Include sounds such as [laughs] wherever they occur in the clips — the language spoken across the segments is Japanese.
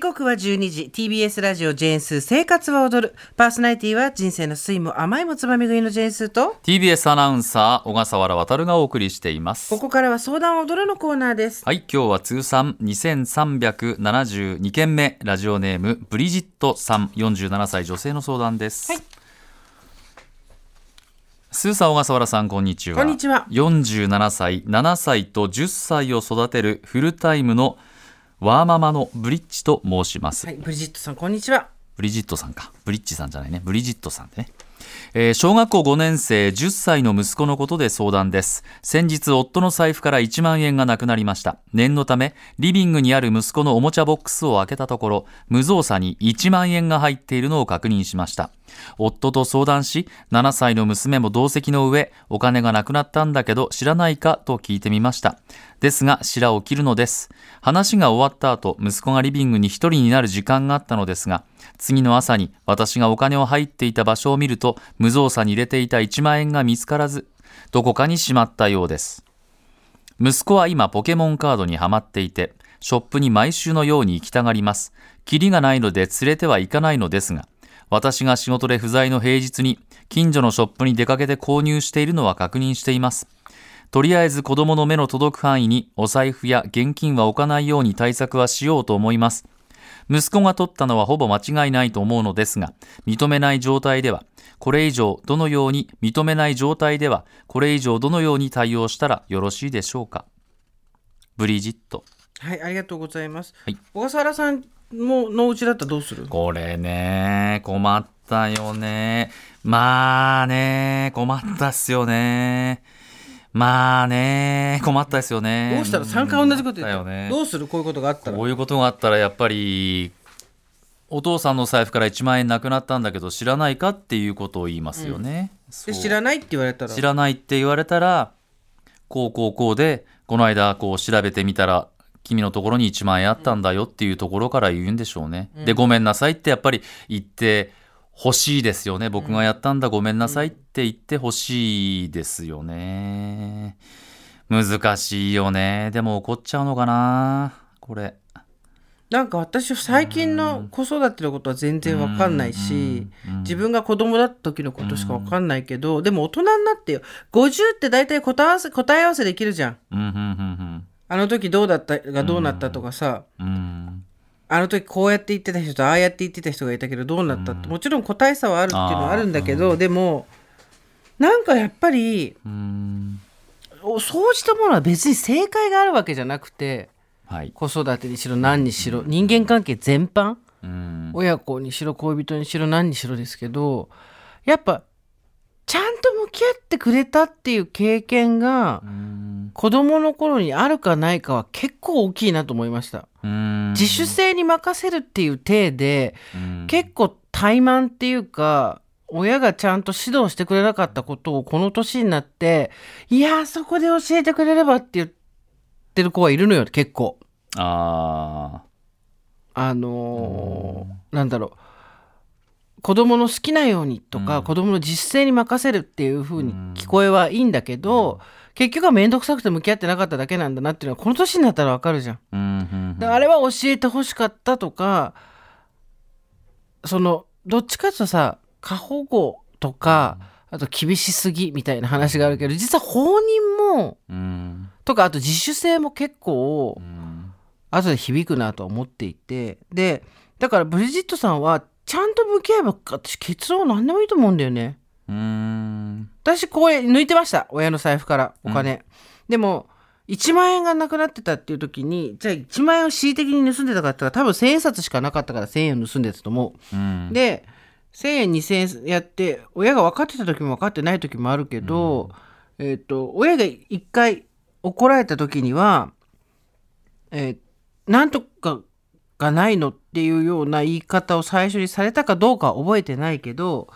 時刻は12時。TBS ラジオジェーンスー生活は踊る。パーソナリティは人生の酸いも甘いもつまみ食いのジェーンスーと。TBS アナウンサー小笠原渉がお送りしています。ここからは相談を踊るのコーナーです。はい今日は通算2372件目。ラジオネームブリジットさん。47歳女性の相談です、はい。スーさん小笠原さんこんにちは。こんにちは。47歳7歳と10歳を育てるフルタイムのワーママのブリッジと申します、はいブリジットさんこんにちはブリジットさんか。ブリッジさんじゃないね。ブリジットさんね。えー小学校5年生10歳の息子のことで相談です。先日夫の財布から1万円がなくなりました。念のため、リビングにある息子のおもちゃボックスを開けたところ、無造作に1万円が入っているのを確認しました。夫と相談し、7歳の娘も同席の上、お金がなくなったんだけど知らないかと聞いてみました。ですが、白を切るのです。話が終わった後、息子がリビングに一人になる時間があったのですが、次の朝に私がお金を入っていた場所を見ると、無造作に入れていた1万円が見つからず、どこかにしまったようです。息子は今ポケモンカードにはまっていて、ショップに毎週のように行きたがります。キリがないので連れてはいかないのですが、私が仕事で不在の平日に近所のショップに出かけて購入しているのは確認しています。とりあえず子供の目の届く範囲にお財布や現金は置かないように対策はしようと思います。息子が取ったのはほぼ間違いないと思うのですが、認めない状態では、これ以上どのように、認めない状態では、これ以上どのように対応したらよろしいでしょうか。ブリジット。はいありがとうございます、はい小笠原さんものうちだったらどうする？これね、困ったよね。まあね、困ったっすよね。まあね、困ったですよね。どうしたら3回同じこと言っただよね。どうする？こういうことがあったらこういうことがあったらやっぱりお父さんの財布から1万円なくなったんだけど知らないかっていうことを言いますよね。そうで知らないって言われたら？知らないって言われたらこうこうこうでこの間こう調べてみたら君のところに1万円あったんだよっていうところから言うんでしょうね。でごめんなさいってやっぱり言って欲しいですよね。僕がやったんだごめんなさいって言って欲しいですよね。難しいよね。でも怒っちゃうのかなこれ。なんか私最近の子育てのことは全然わかんないし、自分が子供だった時のことしかわかんないけど、でも大人になってよ。50って大体答え合わせ答え合わせできるじゃん。うんうんうんあの時どうだったがどうなったとかさ、うん。うんあの時こうやって言ってた人とああやって言ってた人がいたけどどうなったって、もちろん個体差はあるっていうのはあるんだけど、でもなんかやっぱりうん。おそうしたものは別に正解があるわけじゃなくてはい。子育てにしろ何にしろ人間関係全般うん。親子にしろ恋人にしろ何にしろですけどやっぱちゃんと向き合ってくれたっていう経験がうん子供の頃にあるかないかは結構大きいなと思いました。うん。自主性に任せるっていう体でうん。結構怠慢っていうか親がちゃんと指導してくれなかったことをこの年になっていやーそこで教えてくれればって言ってる子はいるのよ結構。ああのーなんだろう子供の好きなようにとか、子供の自主性に任せるっていう風に聞こえはいいんだけど、結局は面倒くさくて向き合ってなかっただけなんだなっていうのはこの年になったらわかるじゃん。ーうんうん。であれは教えてほしかったとかそのどっちかっていうとさ過保護とか、あと厳しすぎみたいな話があるけど実は放任もうん。とかあと自主性も結構うん。後で響くなとは思っていて。でだからブリジットさんはちゃんと向き合えば私結論何でもいいと思うんだよね。うん。私これ抜いてました。親の財布からお金、でも1万円がなくなってたっていう時にじゃあ1万円を恣意的に盗んでたかったら多分1000円札しかなかったから1000円を盗んでたと思う、うん。で1000円2000円やって親が分かってた時も分かってない時もあるけど、えっ、と親が1回怒られた時にはえーなんとかがないのっていうような言い方を最初にされたかどうかは覚えてないけど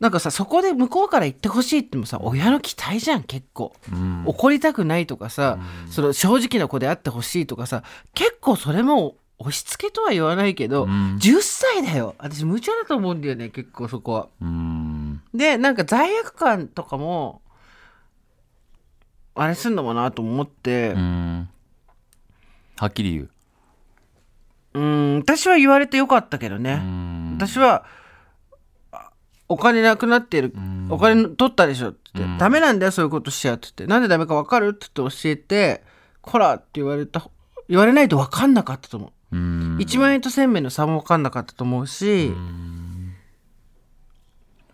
なんかさそこで向こうから言ってほしいってもさ親の期待じゃん結構、うん。怒りたくないとかさ、その正直な子であってほしいとかさ結構それも押し付けとは言わないけど、うん。10歳だよ。私無茶だと思うんだよね結構そこは。うん。でなんか罪悪感とかもあれすんのもなと思って。うん。はっきり言ううん私は言われてよかったけどうね、ん。私はあお金なくなってる、ん。お金取ったでしょって。言って、うん。ダメなんだよそういうことしちゃうって。言ってなんでダメか分かるって言って教えてこらって言われた言われないと分かんなかったと思う、うん。1万円と1000円の差も分かんなかったと思うし、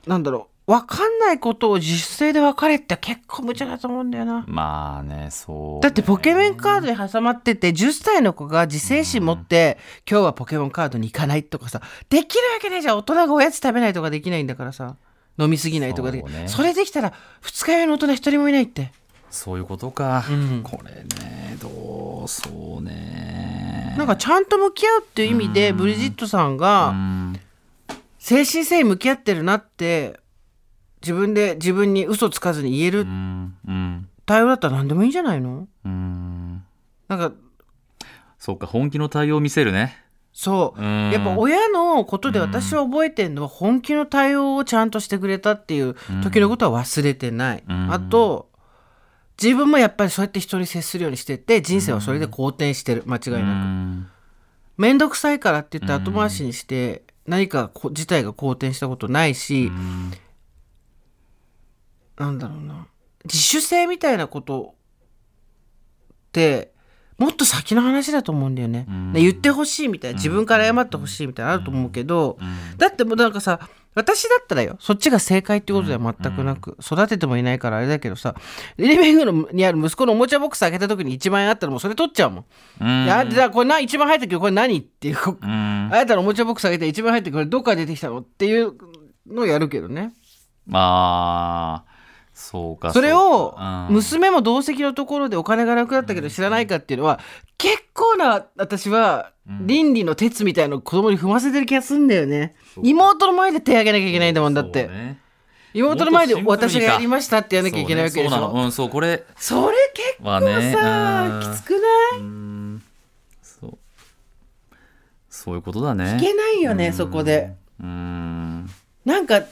なんだろう分かんないことを自主性で分かれって結構無茶だと思うんだよな。まあねそうだってポケモンカードに挟まってて10歳の子が自制心持って、今日はポケモンカードに行かないとかさできるわけないじゃん。大人がおやつ食べないとかできないんだからさ。飲みすぎないとかでそうね。それできたら二日酔いの大人一人もいないって。そういうことか、うん。これねどうそうね。なんかちゃんと向き合うっていう意味でブリジットさんうがん。精神性に向き合ってるなって自分で自分に嘘つかずに言える対応だったら何でもいいんじゃないの？うん。なんかそうか本気の対応を見せるね。そう。うん。やっぱ親のことで私は覚えてるのは本気の対応をちゃんとしてくれたっていう時のことは忘れてない、うん。あと自分もやっぱりそうやって人に接するようにしてて人生はそれで好転してる。間違いなく。うん。面倒くさいからって言って後回しにして何かこ自体が好転したことないし、うんなんだろうな。自主性みたいなことってもっと先の話だと思うんだよね。うん。で言ってほしいみたいな自分から謝ってほしいみたいなのあると思うけど、うん。だってもうなんかさ私だったらよ。そっちが正解ってことでは全くなく、育ててもいないからあれだけどさリビングのにある息子のおもちゃボックス開けた時に1万円あったらもうそれ取っちゃうもん。うん。いやじゃあこれな1万入ったけどこれ何っていう、こうん。あなたのおもちゃボックス開けて1万入ってこれどっから出てきたのっていうのをやるけどね。まあそうかそれを娘も同席のところでお金がなくなったけど知らないかっていうのは結構な私は倫理の鉄みたいなのを子供に踏ませてる気がするんだよね。妹の前で手挙げなきゃいけないんだもんだって、妹の前で私がやりましたってやらなきゃいけないわけでしょ。そうねそうなの。うんそうこれ。それ結構さ、うん。きつくない？うん。そう。そういうことだね。いけないよねそこで。うん。なんか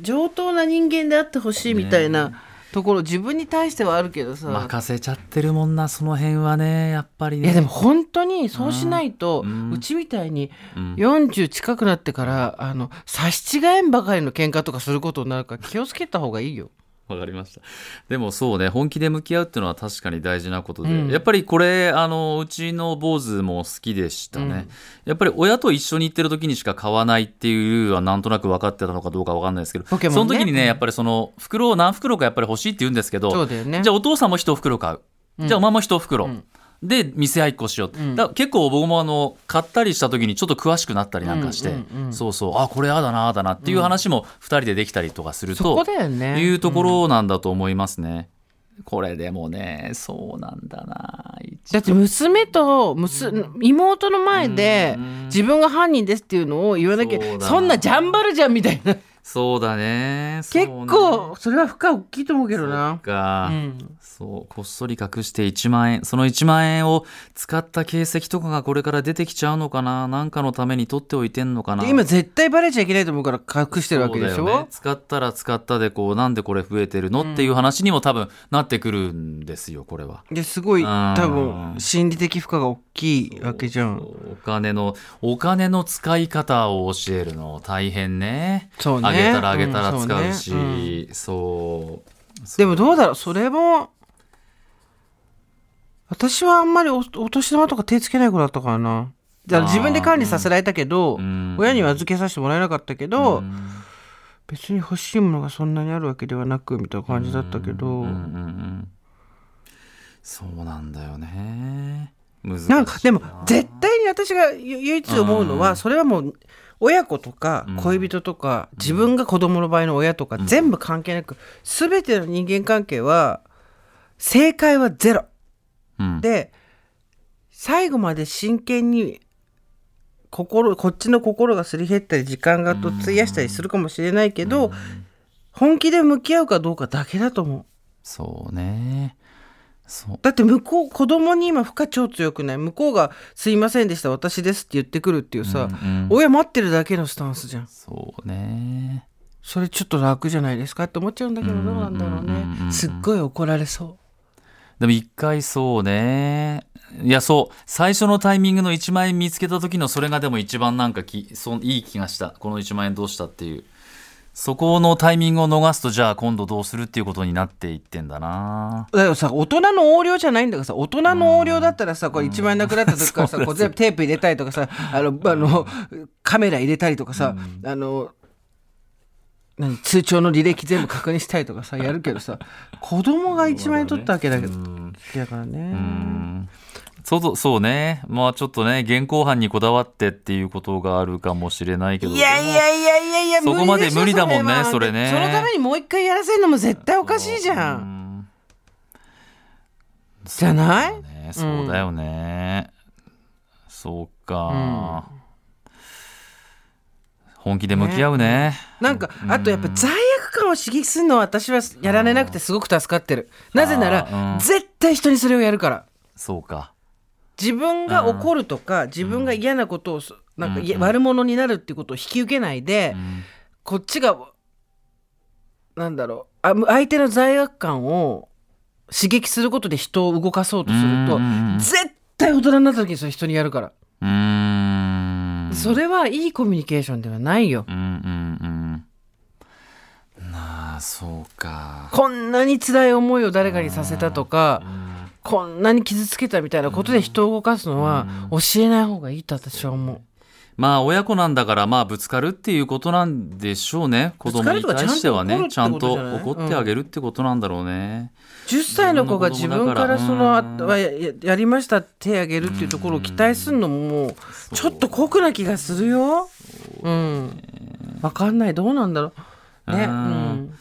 上等な人間であってほしいみたいなところ自分に対してはあるけどさ、任せちゃってるもんなその辺はねやっぱりね。いやでも本当にそうしないと、ううん。ちみたいにうん。40近くなってからあの差し違えんばかりの喧嘩とかすることになるから気をつけた方がいいよ。わかりました。でもそうね本気で向き合うっていうのは確かに大事なことで、うん。やっぱりこれあのうちの坊主も好きでしたね、うん。やっぱり親と一緒に行ってる時にしか買わないっていうはなんとなく分かってたのかどうか分かんないですけど、ね。その時にねやっぱりその袋を何袋かやっぱり欲しいって言うんですけどね。じゃあお父さんも一袋買う、じゃあおまんも一袋、うんで店合いっこしよう、うん。だ結構僕もあの買ったりした時にちょっと詳しくなったりなんかして、うんうん。うんそうそう。あこれああだなああだなっていう話も2人でできたりとかすると、そこだよね。いうところなんだと思いますね。これでもねそうなんだなだって娘と娘妹の前でうん。自分が犯人ですっていうのを言わなきゃそんなジャンバルじゃんみたいなそうだね。結構それは負荷大きいと思うけどな。か、うん。そうこっそり隠して1万円。その1万円を使った形跡とかがこれから出てきちゃうのかな？なんかのために取っておいてんのかな？で今絶対バレちゃいけないと思うから隠してるわけでしょ、そうだよね。使ったら使ったでこうなんでこれ増えてるの？っていう話にも多分なってくるんですよこれは。ですごいうん。多分心理的負荷が大きいわけじゃん。お金のお金の使い方を教えるの。大変ね。そうねあげたらあげたらうん使うし、そうねそう。でもどうだろうそれも私はあんまりおお年玉とか手つけない子だったからな。だから自分で管理させられたけど、うん。親には預けさせてもらえなかったけど、うん。別に欲しいものがそんなにあるわけではなくみたいな感じだったけど、うんうんうんそうなんだよね。難しいなんかでも絶対に私がゆ唯一思うのは、うん。それはもう親子とかうん。恋人とか、自分が子供の場合の親とか、全部関係なく全ての人間関係は正解はゼロ。うん。で最後まで真剣に心こっちの心がすり減ったり時間がと費やしたりするかもしれないけど、本気で向き合うかどうかだけだと思う。そうねだって向こう子供に今負荷超強くない？向こうが「すいませんでした私です」って言ってくるっていうさ、うんうん。親待ってるだけのスタンスじゃん。そうね。それちょっと楽じゃないですかって思っちゃうんだけどうんどうなんだろううん。うんうんすっごい怒られそでも一回そうね。いやそう。最初のタイミングの1万円見つけた時のそれがでも一番なんかきそいい気がした。この1万円どうしたっていうそこのタイミングを逃すとじゃあ今度どうするっていうことになっていってんだな。だからさ大人の横領じゃないんだからさ大人の横領だったらさこれ1万円なくなった時からさ [laughs] こう全部テープ入れたりとかさあのあのカメラ入れたりとかさ、あの何通帳の履歴全部確認したりとかさやるけどさ子供が1万円取ったわけだけど、だからね、うんそうそうね。まあちょっとね現行犯にこだわってっていうことがあるかもしれないけどいやいやいやいやいやそこまで無理だもんねは。それね。そのためにもう一回やらせるのも絶対おかしいじゃ、うん。んじゃない？ね。そうだよね、そうか、本気で向き合うね。なんかあとやっぱ罪悪感を刺激するのは私はやられなくてすごく助かってる。なぜなら絶対人にそれをやるから。そうか自分が怒るとか自分が嫌なことをそなんかいや悪者になるっていうことを引き受けないでうん。こっちがなんだろうあ相手の罪悪感を刺激することで人を動かそうとするとうんうんうん絶対大人になった時にそれ人にやるから。うーん。それはいいコミュニケーションではないよ。うんうんうん。なあそうか。こんなに辛い思いを誰かにさせたとかこんなに傷つけたみたいなことで人を動かすのは教えない方がいいと私は思う。まあ親子なんだからまあぶつかるっていうことなんでしょうね子供に対してはねちゃんと怒るってあげるってことなんだろうね、10歳の子が自分からそのあやややりました手あげるっていうところを期待するのももうちょっと酷な気がするよ。うん。わかんないどうなんだろう。ね。ううんん。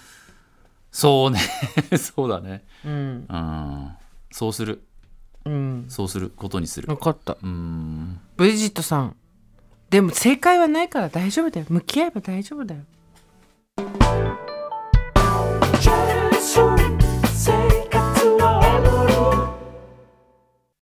そうね [laughs] そうだねうん。うんそうするうん。そうすることにする分かった。うんブリジットさん。でも正解はないから大丈夫だよ。向き合えば大丈夫だよ。